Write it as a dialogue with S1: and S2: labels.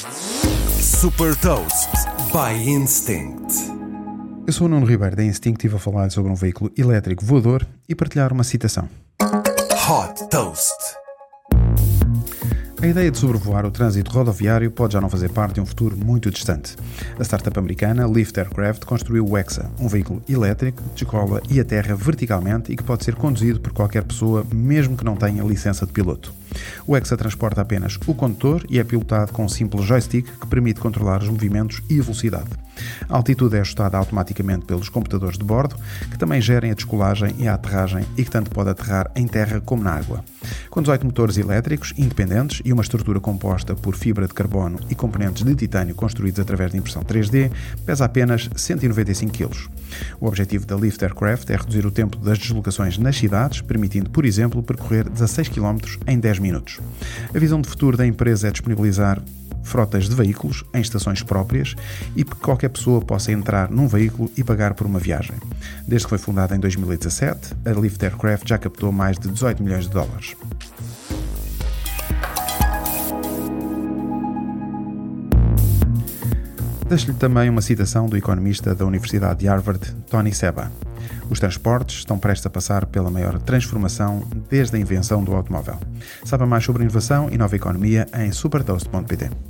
S1: Super Toast by Instinct.
S2: Eu sou o Nuno Ribeiro da Instinct e vou falar sobre um veículo elétrico voador e partilhar uma citação.
S1: Hot Toast.
S2: A ideia de sobrevoar o trânsito rodoviário pode já não fazer parte de um futuro muito distante. A startup americana Lift Aircraft construiu o Exa, um veículo elétrico que descola e aterra verticalmente e que pode ser conduzido por qualquer pessoa, mesmo que não tenha licença de piloto. O Exa transporta apenas o condutor e é pilotado com um simples joystick que permite controlar os movimentos e a velocidade. A altitude é ajustada automaticamente pelos computadores de bordo, que também gerem a descolagem e a aterragem e que tanto pode aterrar em terra como na água. Com 18 motores elétricos independentes e uma estrutura composta por fibra de carbono e componentes de titânio construídos através de impressão 3D, pesa apenas 195 kg. O objetivo da Lift Aircraft é reduzir o tempo das deslocações nas cidades, permitindo, por exemplo, percorrer 16 km em 10 minutos. A visão de futuro da empresa é disponibilizar frotas de veículos em estações próprias e que qualquer pessoa possa entrar num veículo e pagar por uma viagem. Desde que foi fundada em 2017, a Lift Aircraft já captou mais de 18 milhões de dólares. Deixo-lhe também uma citação do economista da Universidade de Harvard, Tony Seba. Os transportes estão prestes a passar pela maior transformação desde a invenção do automóvel. Saiba mais sobre inovação e nova economia em supertoast.pt.